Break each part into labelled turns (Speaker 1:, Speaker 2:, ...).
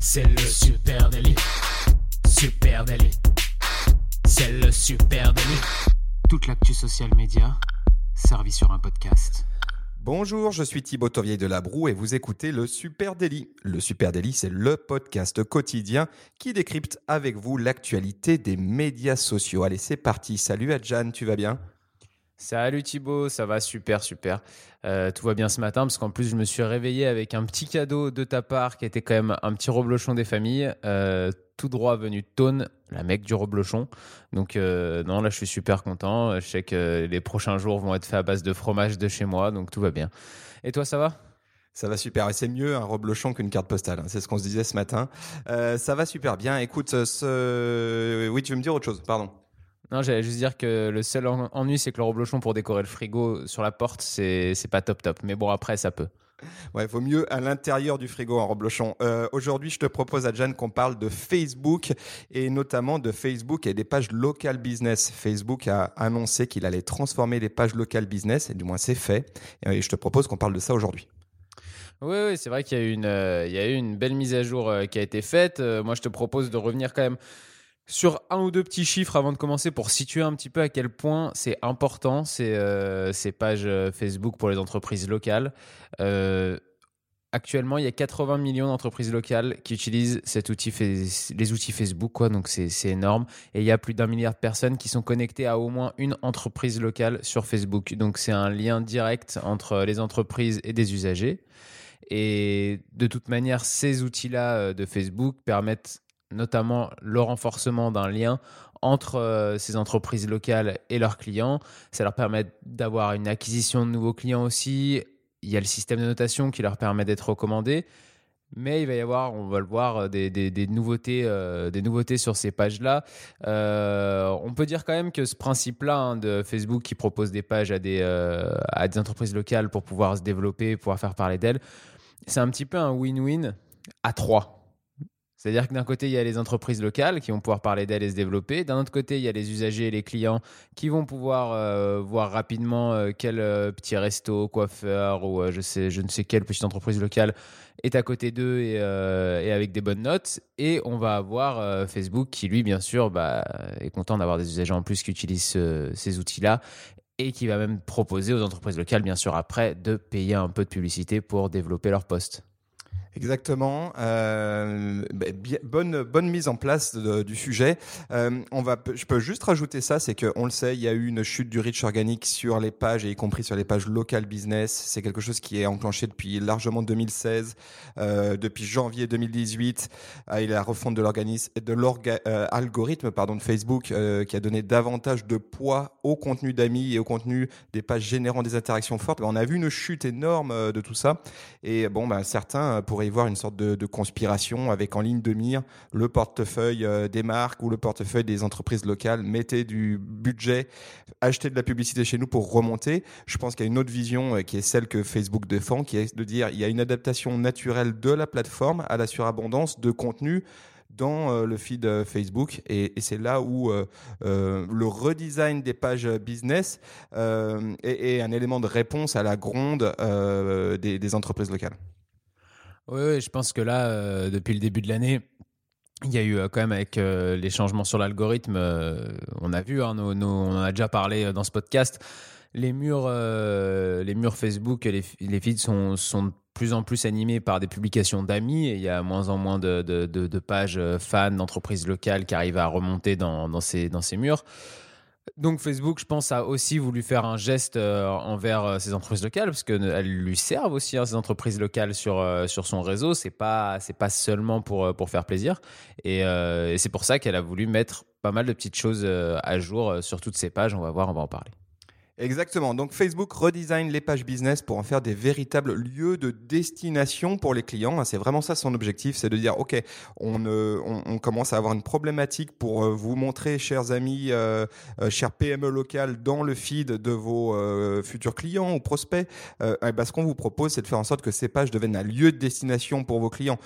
Speaker 1: C'est le super délit. Super délit. C'est le super délit. Toute l'actu social média servie sur un podcast.
Speaker 2: Bonjour, je suis Thibaut Tovier de la Broue et vous écoutez le Super Daily. Le Super Daily, c'est le podcast quotidien qui décrypte avec vous l'actualité des médias sociaux. Allez, c'est parti. Salut Adjan, tu vas bien?
Speaker 3: Salut Thibaut, ça va? Super super. Euh, tout va bien ce matin parce qu'en plus je me suis réveillé avec un petit cadeau de ta part qui était quand même un petit reblochon des familles, euh, tout droit venu de Tone, la mec du reblochon. Donc euh, non là je suis super content. Je sais que les prochains jours vont être faits à base de fromage de chez moi, donc tout va bien. Et toi ça va?
Speaker 2: Ça va super. Et c'est mieux un reblochon qu'une carte postale. Hein. C'est ce qu'on se disait ce matin. ça va super bien. Écoute, ce... oui, tu veux me dire autre chose? Pardon.
Speaker 3: Non, j'allais juste dire que le seul ennui, c'est que le reblochon pour décorer le frigo sur la porte, c'est pas top top. Mais bon, après, ça peut.
Speaker 2: Ouais, il vaut mieux à l'intérieur du frigo en reblochon. Euh, Aujourd'hui, je te propose, à Jeanne qu'on parle de Facebook et notamment de Facebook et des pages local business. Facebook a annoncé qu'il allait transformer les pages local business, et du moins c'est fait. Et je te propose qu'on parle de ça aujourd'hui.
Speaker 3: Oui, oui c'est vrai qu'il y, a eu une, euh, il y a eu une belle mise à jour euh, qui a été faite. moi, je te propose de revenir quand même sur un ou deux petits chiffres avant de commencer pour situer un petit peu à quel point c'est important ces, euh, pages euh, Facebook pour les entreprises locales. Euh, actuellement, il y a 80 millions d'entreprises locales qui utilisent cet les outils Facebook, quoi, donc c'est énorme. Et il y a plus d'un milliard de personnes qui sont connectées à au moins une entreprise locale sur Facebook. Donc c'est un lien direct entre les entreprises et des usagers. Et de toute manière, ces outils-là de Facebook permettent notamment le renforcement d'un lien entre euh, ces entreprises locales et leurs clients. Ça leur permet d'avoir une acquisition de nouveaux clients aussi. Il y a le système de notation qui leur permet d'être recommandés. Mais il va y avoir, on va le voir, euh, des, nouveautés, euh, des nouveautés sur ces pages-là. on peut dire quand même que ce principe-là hein, de Facebook qui propose des pages à des, à des entreprises locales pour pouvoir se développer, pouvoir faire parler d'elles, c'est un petit peu un win-win à trois. C'est-à-dire que d'un côté, il y a les entreprises locales qui vont pouvoir parler d'elles et se développer. D'un autre côté, il y a les usagers et les clients qui vont pouvoir euh, voir rapidement euh, quel euh, petit resto, coiffeur ou je, ne sais quelle petite entreprise locale est à côté d'eux et, avec des bonnes notes. Et on va avoir Facebook qui, lui, bien sûr, bah, est content d'avoir des usagers en plus qui utilisent ces outils-là et qui va même proposer aux entreprises locales, bien sûr, après, de payer un peu de publicité pour développer leur poste.
Speaker 2: Exactement. Euh, ben, bonne mise en place du sujet. Euh, on va, je peux juste rajouter ça, c'est que on le sait, il y a eu une chute du reach organique sur les pages et y compris sur les pages local business. C'est quelque chose qui est enclenché depuis largement 2016, euh, depuis janvier 2018. Euh, il y a la refonte de l'organisme, de l'algorithme pardon de Facebook qui a donné davantage de poids au contenu d'amis et au contenu des pages générant des interactions fortes. Ben, on a vu une chute énorme de tout ça. Et bon, ben certains pourraient voir une sorte de, conspiration avec en ligne de mire le portefeuille euh, des marques ou le portefeuille des entreprises locales. Mettez du budget, achetez de la publicité chez nous pour remonter. Je pense qu'il y a une autre vision euh, qui est celle que Facebook défend, qui est de dire il y a une adaptation naturelle de la plateforme à la surabondance de contenu dans euh, le feed Facebook et, c'est là où le redesign des pages business est, un élément de réponse à la gronde des entreprises locales.
Speaker 3: Oui, je pense que là, euh, depuis le début de l'année, il y a eu euh, quand même avec euh, les changements sur l'algorithme, on a vu, hein, on en a déjà parlé dans ce podcast, les murs, les murs Facebook, les, les feeds sont, de plus en plus animés par des publications d'amis et il y a moins en moins de, pages fans d'entreprises locales qui arrivent à remonter dans ces murs. Donc Facebook, je pense, a aussi voulu faire un geste euh, envers euh, ces entreprises locales parce qu'elles lui servent aussi hein, ces entreprises locales sur euh, sur son réseau. C'est pas pas seulement pour pour faire plaisir et, et c'est pour ça qu'elle a voulu mettre pas mal de petites choses à jour sur toutes ces pages. On va voir, on va en parler.
Speaker 2: Exactement. Donc Facebook redesign les pages business pour en faire des véritables lieux de destination pour les clients. C'est vraiment ça son objectif, c'est de dire ok, on, euh, commence à avoir une problématique pour euh, vous montrer, chers amis, euh, chers PME locales, dans le feed de vos futurs clients ou prospects. Eh ben, ce qu'on vous propose, c'est de faire en sorte que ces pages deviennent un lieu de destination pour vos clients.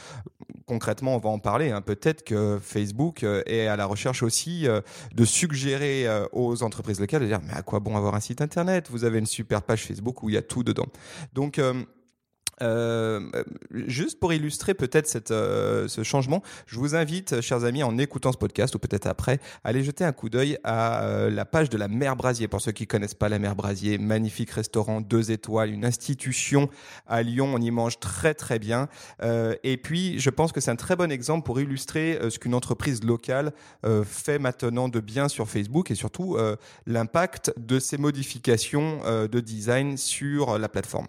Speaker 2: Concrètement, on va en parler. Hein. Peut-être que Facebook est à la recherche aussi de suggérer aux entreprises locales de dire mais à quoi bon avoir un site vous avez une super page Facebook où il y a tout dedans. Donc, euh, Euh, juste pour illustrer peut-être euh, ce changement, je vous invite, chers amis, en écoutant ce podcast ou peut-être après, à aller jeter un coup d'œil à euh, la page de la Mer Brasier. Pour ceux qui connaissent pas la Mer Brasier, magnifique restaurant, deux étoiles, une institution à Lyon. On y mange très très bien. Euh, et puis, je pense que c'est un très bon exemple pour illustrer euh, ce qu'une entreprise locale euh, fait maintenant de bien sur Facebook et surtout euh, l'impact de ces modifications euh, de design sur la plateforme.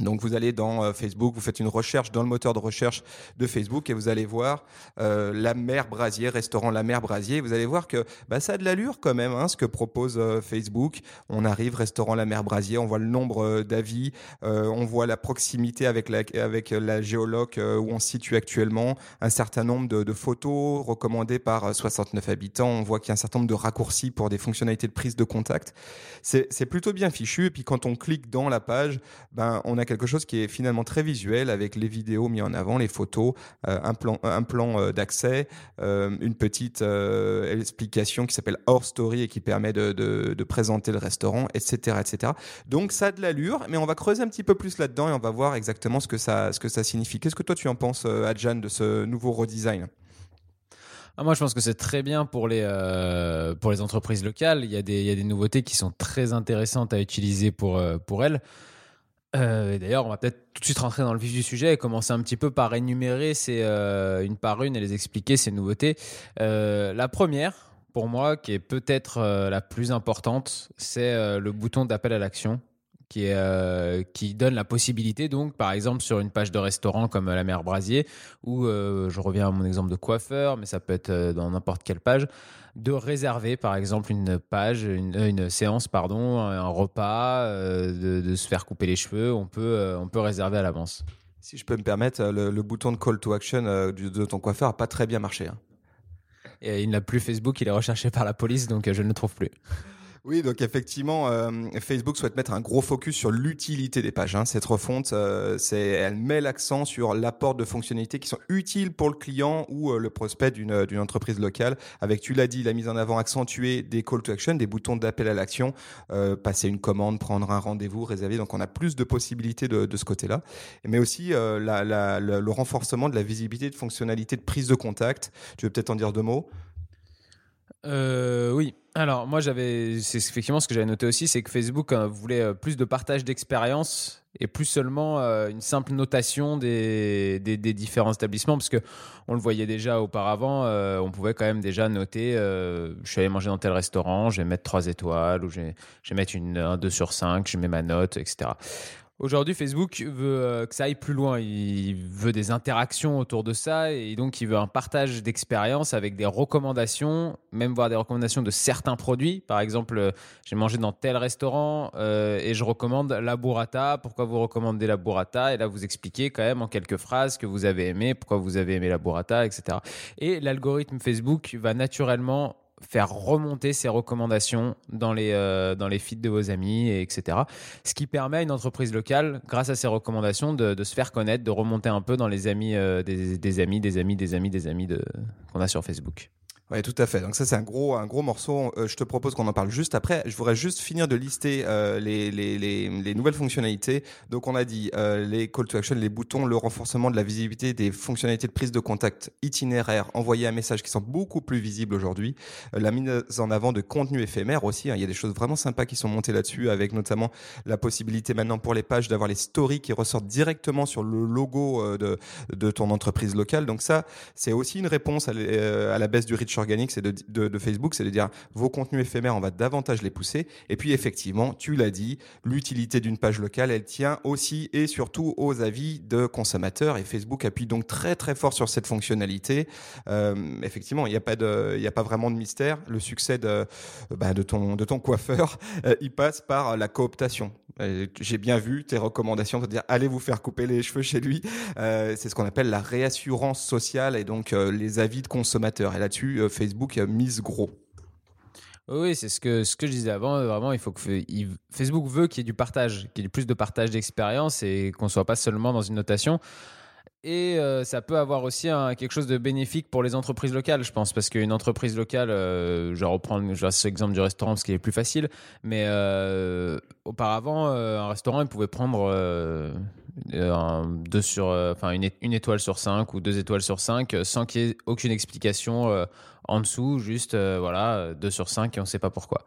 Speaker 2: Donc vous allez dans euh, Facebook, vous faites une recherche dans le moteur de recherche de Facebook et vous allez voir euh, la mer Brasier, restaurant la mer Brasier. Vous allez voir que bah, ça a de l'allure quand même, hein, ce que propose euh, Facebook. On arrive restaurant la mer Brasier, on voit le nombre euh, d'avis, euh, on voit la proximité avec la avec la géologue où on se situe actuellement, un certain nombre de, photos recommandées par euh, 69 habitants. On voit qu'il y a un certain nombre de raccourcis pour des fonctionnalités de prise de contact. C'est plutôt bien fichu. Et puis quand on clique dans la page, ben on a quelque chose qui est finalement très visuel avec les vidéos mis en avant, les photos, euh, un plan, un plan euh, d'accès, euh, une petite explication qui s'appelle Hors Story et qui permet de, présenter le restaurant, etc., etc. Donc ça a de l'allure, mais on va creuser un petit peu plus là-dedans et on va voir exactement ce que ça, ce que ça signifie. Qu'est-ce que toi tu en penses, Adjan, de ce nouveau redesign?
Speaker 3: Ah, moi, je pense que c'est très bien pour les, pour les entreprises locales. Il y, a des, il y a des nouveautés qui sont très intéressantes à utiliser pour, pour elles. Euh, D'ailleurs, on va peut-être tout de suite rentrer dans le vif du sujet et commencer un petit peu par énumérer euh, une par une et les expliquer, ces nouveautés. Euh, la première, pour moi, qui est peut-être la plus importante, c'est le bouton d'appel à l'action. Qui, est, euh, qui donne la possibilité, donc, par exemple, sur une page de restaurant comme la mer Brasier, ou euh, je reviens à mon exemple de coiffeur, mais ça peut être euh, dans n'importe quelle page, de réserver, par exemple, une page, une, euh, une séance, pardon, un repas, euh, de, de se faire couper les cheveux. On peut, euh, on peut réserver à l'avance.
Speaker 2: Si je peux me permettre, euh, le, le bouton de call to action euh, de ton coiffeur a pas très bien marché. hein.
Speaker 3: Et il n'a plus Facebook, il est recherché par la police, donc euh, je ne le trouve plus.
Speaker 2: Oui, donc effectivement, euh, Facebook souhaite mettre un gros focus sur l'utilité des pages. hein. Cette refonte, euh, elle met l'accent sur l'apport de fonctionnalités qui sont utiles pour le client ou euh, le prospect d'une, entreprise locale. Avec, tu l'as dit, la mise en avant accentuée des call to action, des boutons d'appel à l'action, passer une commande, prendre un rendez-vous, réserver. Donc, on a plus de possibilités de, ce côté-là. Mais aussi la- la- le, renforcement de la visibilité de fonctionnalités de prise de contact. Tu veux peut-être en dire deux mots?
Speaker 3: Oui. Alors, moi, j'avais, c'est effectivement ce que j'avais noté aussi, c'est que Facebook euh, voulait euh, plus de partage d'expérience et plus seulement euh, une simple notation des, des, différents établissements, parce que on le voyait déjà auparavant, on pouvait quand même déjà noter, je suis allé manger dans tel restaurant, je vais mettre 3 étoiles, ou je vais, je vais mettre une, un 2 sur 5, je mets ma note, etc. Aujourd'hui, Facebook veut euh, que ça aille plus loin. Il veut des interactions autour de ça et donc il veut un partage d'expérience avec des recommandations, même voir des recommandations de certains produits. Par exemple, euh, j'ai mangé dans tel restaurant euh, et je recommande la burrata. Pourquoi vous recommandez la burrata? Et là, vous expliquez quand même en quelques phrases que vous avez aimé, pourquoi vous avez aimé la burrata, etc. Et l'algorithme Facebook va naturellement faire remonter ces recommandations dans les, euh, dans les feeds de vos amis, et etc. Ce qui permet à une entreprise locale, grâce à ces recommandations, de, se faire connaître, de remonter un peu dans les amis, euh, des, amis, des amis, des amis, des amis qu'on a sur Facebook.
Speaker 2: Oui, tout à fait. Donc ça, c'est un gros, un gros morceau. Euh, je te propose qu'on en parle juste après. Je voudrais juste finir de lister euh, les, les, les, les nouvelles fonctionnalités. Donc on a dit euh, les call to action, les boutons, le renforcement de la visibilité des fonctionnalités de prise de contact itinéraire, envoyer un message qui sont beaucoup plus visibles aujourd'hui. Euh, la mise en avant de contenu éphémère aussi. hein. Il y a des choses vraiment sympas qui sont montées là-dessus, avec notamment la possibilité maintenant pour les pages d'avoir les stories qui ressortent directement sur le logo euh, de, de ton entreprise locale. Donc ça, c'est aussi une réponse à, euh, à la baisse du reach organique c'est de, Facebook, c'est de dire vos contenus éphémères, on va davantage les pousser. Et puis effectivement, tu l'as dit, l'utilité d'une page locale, elle tient aussi et surtout aux avis de consommateurs. Et Facebook appuie donc très très fort sur cette fonctionnalité. Euh, effectivement, il n'y a pas de, il a pas vraiment de mystère. Le succès de, bah, ton de ton coiffeur, euh, il passe par la cooptation. J'ai bien vu tes recommandations de dire allez vous faire couper les cheveux chez lui. Euh, c'est ce qu'on appelle la réassurance sociale et donc les avis de consommateurs. Et là-dessus, Facebook euh, mise gros.
Speaker 3: Oui, c'est ce que, ce que je disais avant. Vraiment, il faut que Facebook veut qu'il y ait du partage, qu'il y ait plus de partage d'expérience et qu'on soit pas seulement dans une notation. Et euh, ça peut avoir aussi quelque chose de bénéfique pour les entreprises locales, je pense, parce qu'une entreprise locale, euh, je vais reprendre je cet exemple du restaurant parce qu'il est plus facile, mais euh, auparavant, un restaurant, il pouvait prendre euh, deux sur, enfin une, une, étoile sur 5 ou deux étoiles sur 5 sans qu'il y ait aucune explication en dessous, juste voilà, 2 sur 5 et on ne sait pas pourquoi.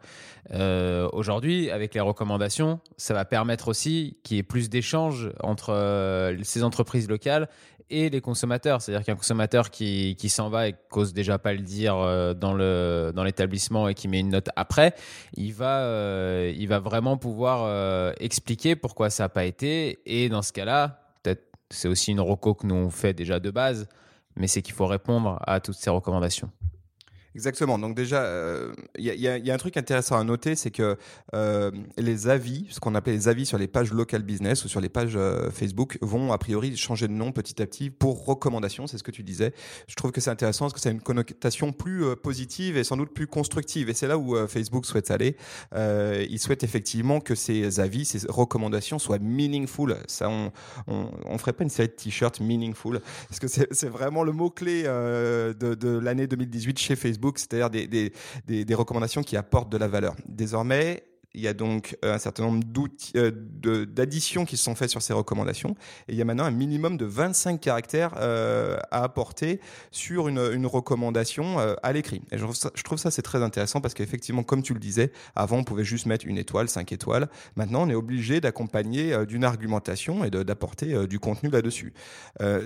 Speaker 3: Aujourd'hui, avec les recommandations, ça va permettre aussi qu'il y ait plus d'échanges entre ces entreprises locales et les consommateurs. C'est-à-dire qu'un consommateur qui, qui s'en va et cause déjà pas le dire euh, dans le dans l'établissement et qui met une note après, il va euh, il va vraiment pouvoir euh, expliquer pourquoi ça n'a pas été. Et dans ce cas-là, peut-être c'est aussi une reco que nous on fait déjà de base, mais c'est qu'il faut répondre à toutes ces recommandations.
Speaker 2: Exactement. Donc déjà, il y, a un truc intéressant à noter, c'est que euh, les avis, ce qu'on appelle les avis sur les pages local business ou sur les pages euh, Facebook, vont a priori changer de nom petit à petit pour recommandation. C'est ce que tu disais. Je trouve que c'est intéressant parce que a une connotation plus euh, positive et sans doute plus constructive. Et c'est là où Facebook souhaite aller. il souhaite effectivement que ces avis, ces recommandations soient meaningful. Ça, on, on, ferait pas une série de t-shirts meaningful parce que c'est vraiment le mot clé de l'année 2018 chez Facebook c'est-à-dire des, des, recommandations qui apportent de la valeur. Désormais, il y a donc euh, un certain nombre euh, d'additions qui se sont faites sur ces recommandations. Et il y a maintenant un minimum de 25 caractères euh, à apporter sur une, recommandation à l'écrit. Et je trouve ça, je trouve ça c'est très intéressant parce qu'effectivement, comme tu le disais, avant on pouvait juste mettre une étoile, cinq étoiles. Maintenant, on est obligé d'accompagner d'une argumentation et d'apporter du contenu là-dessus.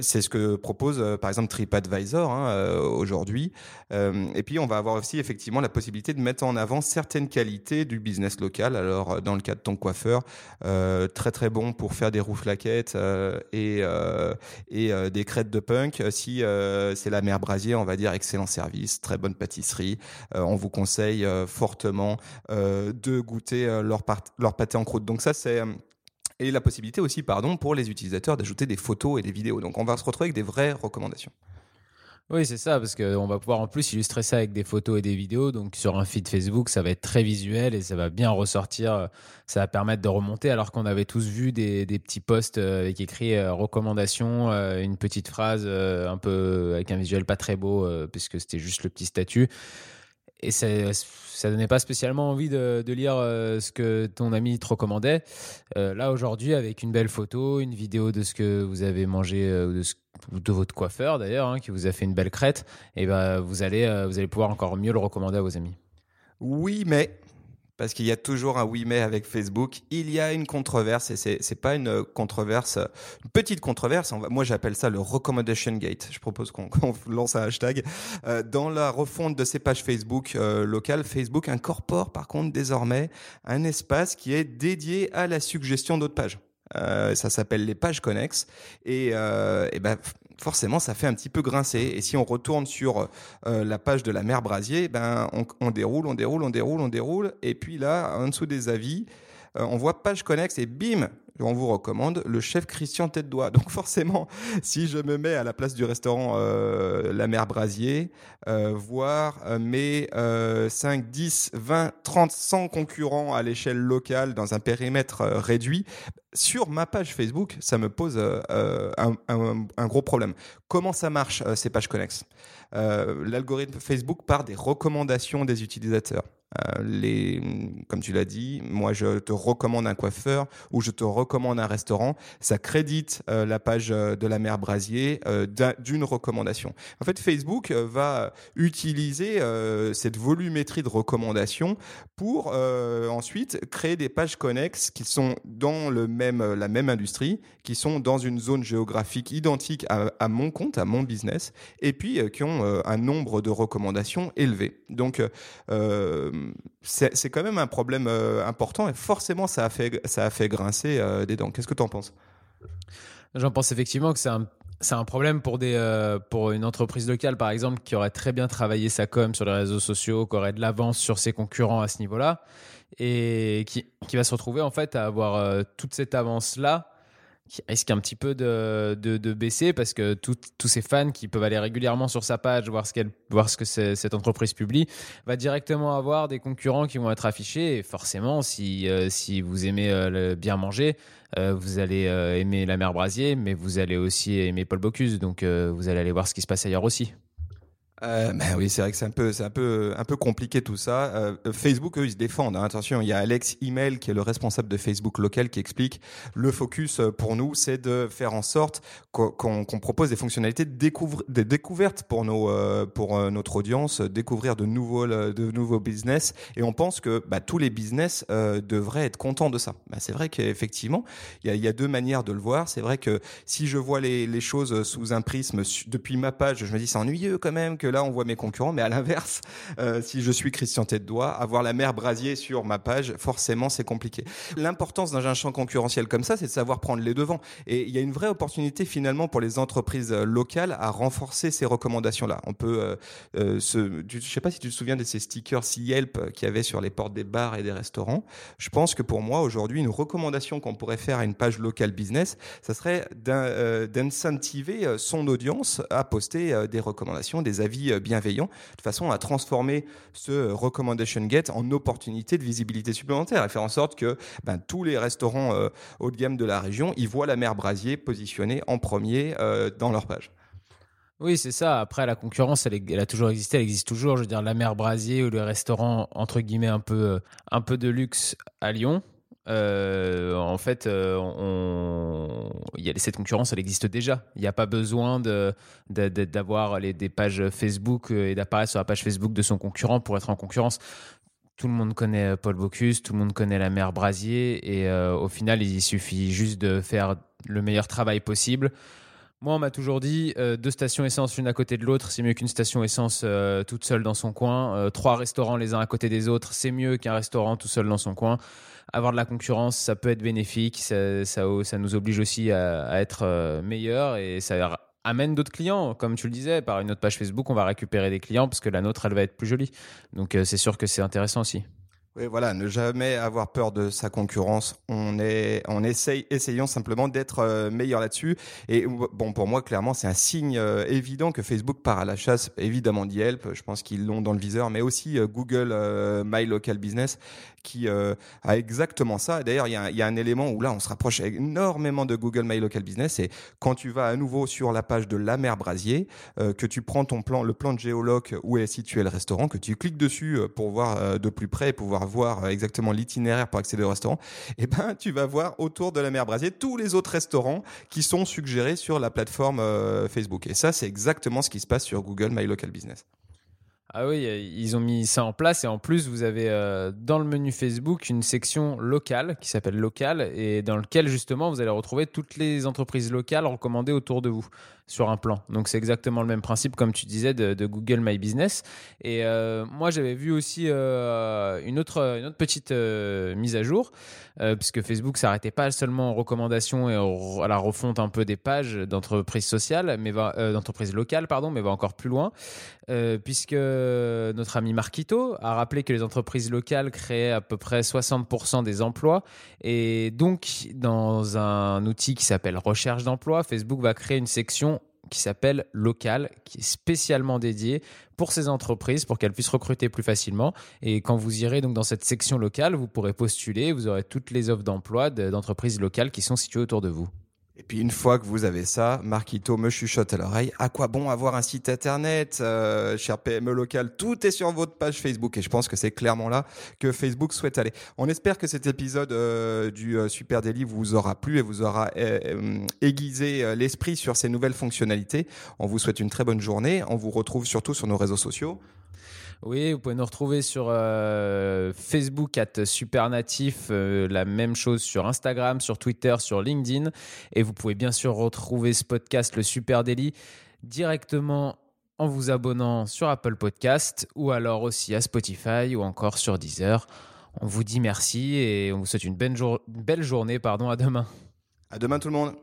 Speaker 2: c'est ce que propose par exemple TripAdvisor hein, aujourd'hui. et puis, on va avoir aussi effectivement la possibilité de mettre en avant certaines qualités du business local alors, euh, dans le cas de ton coiffeur, euh, très très bon pour faire des rouflaquettes euh, et, et des crêtes de punk. Si c'est la mère Brasier, on va dire excellent service, très bonne pâtisserie. on vous conseille fortement de goûter leur, leur pâté en croûte. Donc ça, c'est et la possibilité aussi, pardon, pour les utilisateurs d'ajouter des photos et des vidéos. Donc on va se retrouver avec des vraies recommandations.
Speaker 3: Oui, c'est ça, parce qu'on va pouvoir en plus illustrer ça avec des photos et des vidéos. Donc sur un feed Facebook, ça va être très visuel et ça va bien ressortir. Ça va permettre de remonter, alors qu'on avait tous vu des, petits posts euh, avec écrit euh, recommandation, euh, une petite phrase un peu avec un visuel pas très beau, puisque c'était juste le petit statut. Et ça, ça donnait pas spécialement envie de, lire ce que ton ami te recommandait. là aujourd'hui, avec une belle photo, une vidéo de ce que vous avez mangé ou de votre coiffeur d'ailleurs, hein, qui vous a fait une belle crête, et ben vous allez, euh, vous allez pouvoir encore mieux le recommander à vos amis.
Speaker 2: Oui, mais parce qu'il y a toujours un oui mais avec Facebook. Il y a une controverse et c'est c'est pas une controverse, une petite controverse. moi j'appelle ça le recommendation gate. Je propose qu'on lance un hashtag euh, dans la refonte de ces pages Facebook euh, locales. Facebook incorpore par contre désormais un espace qui est dédié à la suggestion d'autres pages. Euh, ça s'appelle les pages connexes. Euh, et ben, forcément, ça fait un petit peu grincer. Et si on retourne sur euh, la page de la mère Brasier, ben, on, on, déroule, on déroule, on déroule, on déroule. Et puis là, en dessous des avis, euh, on voit page connexe et bim, on vous recommande le chef Christian Tête Doigt. Donc forcément, si je me mets à la place du restaurant euh, La Mer Brasier, euh, voir euh, mes 5, 10, 20, 30, 100 concurrents à l'échelle locale dans un périmètre réduit, sur ma page Facebook, ça me pose un, gros problème. Comment ça marche ces pages connexes? L'algorithme Facebook part des recommandations des utilisateurs. Euh, les, comme tu l'as dit, moi je te recommande un coiffeur ou je te recommande un restaurant, ça crédite euh, la page euh, de la mère Brasier d'une recommandation. En fait, Facebook va utiliser cette volumétrie de recommandations pour ensuite créer des pages connexes qui sont dans le même, la même industrie, qui sont dans une zone géographique identique à, à mon compte, à mon business, et puis qui ont un nombre de recommandations élevé. Donc, c'est quand même un problème euh, important et forcément ça a fait, ça a fait grincer euh, des dents. Qu'est-ce que tu en penses?
Speaker 3: J'en pense effectivement que c'est un, c'est un problème pour, des, euh, pour une entreprise locale, par exemple, qui aurait très bien travaillé sa com sur les réseaux sociaux, qui aurait de l'avance sur ses concurrents à ce niveau-là, et qui, qui, va se retrouver en fait à avoir toute cette avance-là qui risque un petit peu de, de, baisser parce que tous ces fans qui peuvent aller régulièrement sur sa page voir ce, voir ce que cette entreprise publie va directement avoir des concurrents qui vont être affichés. Et forcément si, euh, si vous aimez euh, bien manger euh, vous allez aimer la mère Brasier mais vous allez aussi aimer Paul Bocuse. Donc vous allez aller voir ce qui se passe ailleurs aussi
Speaker 2: euh, ben oui, c'est vrai que c'est un peu, c'est un peu, un peu compliqué tout ça. Euh, Facebook, eux, ils se défendent. Hein. Attention, il y a Alex Email qui est le responsable de Facebook local qui explique le focus euh, pour nous, c'est de faire en sorte qu'on propose des fonctionnalités de, découvre, découvertes pour nos, pour notre audience, découvrir de nouveaux, de nouveaux business. Et on pense que bah, tous les business devraient être contents de ça. Bah, c'est vrai qu'effectivement, il y a, deux manières de le voir. C'est vrai que si je vois les, choses sous un prisme depuis ma page, je me dis c'est ennuyeux quand même là on voit mes concurrents, mais à l'inverse, euh, si je suis Christian Tête doigt, avoir la mer Brasier sur ma page, forcément c'est compliqué. L'importance d'un champ concurrentiel comme ça, c'est de savoir prendre les devants. Et il y a une vraie opportunité finalement pour les entreprises euh, locales à renforcer ces recommandations-là. On peut, euh, euh se, je sais pas si tu te souviens de ces stickers Yelp qu'il y avait sur les portes des bars et des restaurants. Je pense que pour moi aujourd'hui, une recommandation qu'on pourrait faire à une page locale business, ça serait d'incentiver son audience à poster des recommandations, des avis euh, bienveillant, de façon à transformer ce recommendation get en opportunité de visibilité supplémentaire et faire en sorte que ben, tous les restaurants euh, haut de gamme de la région, ils voient la mer Brasier positionnée en premier euh, dans leur page.
Speaker 3: Oui, c'est ça. Après, la concurrence, elle, a toujours existé, elle existe toujours. Je veux dire, la mer Brasier ou le restaurant, entre guillemets, un peu de luxe à Lyon, euh, en fait, euh, on, y a, cette concurrence, elle existe déjà. Il n'y a pas besoin d'avoir de, des pages Facebook euh, et d'apparaître sur la page Facebook de son concurrent pour être en concurrence. Tout le monde connaît Paul Bocuse, tout le monde connaît la mère Brasier, et au final, il suffit juste de faire le meilleur travail possible. Moi, on m'a toujours dit deux stations essence l'une à côté de l'autre, c'est mieux qu'une station essence toute seule dans son coin. trois restaurants les uns à côté des autres, c'est mieux qu'un restaurant tout seul dans son coin avoir de la concurrence, ça peut être bénéfique. Ça, nous oblige aussi à, être euh, meilleurs et ça amène d'autres clients. Comme tu le disais, par une autre page Facebook, on va récupérer des clients parce que la nôtre, elle va être plus jolie. Donc, euh, c'est sûr que c'est intéressant aussi.
Speaker 2: Oui, voilà, ne jamais avoir peur de sa concurrence. On est, on essaye, essayons simplement d'être euh, meilleur là-dessus. Et bon, pour moi, clairement, c'est un signe euh, évident que Facebook part à la chasse, évidemment d'Yelp. Je pense qu'ils l'ont dans le viseur, mais aussi euh, Google My Local Business qui a exactement ça. D'ailleurs, il y, a un élément où là, on se rapproche énormément de Google My Local Business. Et quand tu vas à nouveau sur la page de la mer Brasier, que tu prends ton plan, le plan de géoloc où est situé le restaurant, que tu cliques dessus pour voir de plus près et pouvoir voir euh, exactement l'itinéraire pour accéder au restaurant, et eh ben tu vas voir autour de la mer Brasier tous les autres restaurants qui sont suggérés sur la plateforme euh, Facebook. Et ça, c'est exactement ce qui se passe sur Google My Local Business.
Speaker 3: Ah oui, ils ont mis ça en place et en plus vous avez euh, dans le menu Facebook une section locale qui s'appelle local et dans lequel justement vous allez retrouver toutes les entreprises locales recommandées autour de vous sur un plan. Donc c'est exactement le même principe comme tu disais de, Google My Business. Et euh, moi j'avais vu aussi euh, une, autre, une autre petite euh, mise à jour, puisque Facebook s'arrêtait pas seulement en recommandation et à la refonte un peu des pages d'entreprises sociales, mais d'entreprises locales, pardon, mais va encore plus loin, puisque notre ami Marquito a rappelé que les entreprises locales créaient à peu près 60% des emplois. Et donc dans un outil qui s'appelle recherche d'emploi, Facebook va créer une section qui s'appelle Local, qui est spécialement dédié pour ces entreprises, pour qu'elles puissent recruter plus facilement. Et quand vous irez donc dans cette section locale, vous pourrez postuler, vous aurez toutes les offres d'emploi d'entreprises locales qui sont situées autour de vous.
Speaker 2: Et puis une fois que vous avez ça, Marquito me chuchote à l'oreille. À quoi bon avoir un site internet, euh, cher PME local? Tout est sur votre page Facebook et je pense que c'est clairement là que Facebook souhaite aller. On espère que cet épisode euh, du euh, Super Daily vous aura plu et vous aura aiguisé l'esprit sur ces nouvelles fonctionnalités. On vous souhaite une très bonne journée. On vous retrouve surtout sur nos réseaux sociaux.
Speaker 3: Oui, vous pouvez nous retrouver sur euh, Facebook at Supernatif, euh, la même chose sur Instagram, sur Twitter, sur LinkedIn. Et vous pouvez bien sûr retrouver ce podcast, le Super Daily, directement en vous abonnant sur Apple Podcast ou alors aussi à Spotify ou encore sur Deezer. On vous dit merci et on vous souhaite une belle, belle journée. Pardon, à demain.
Speaker 2: À demain tout le monde.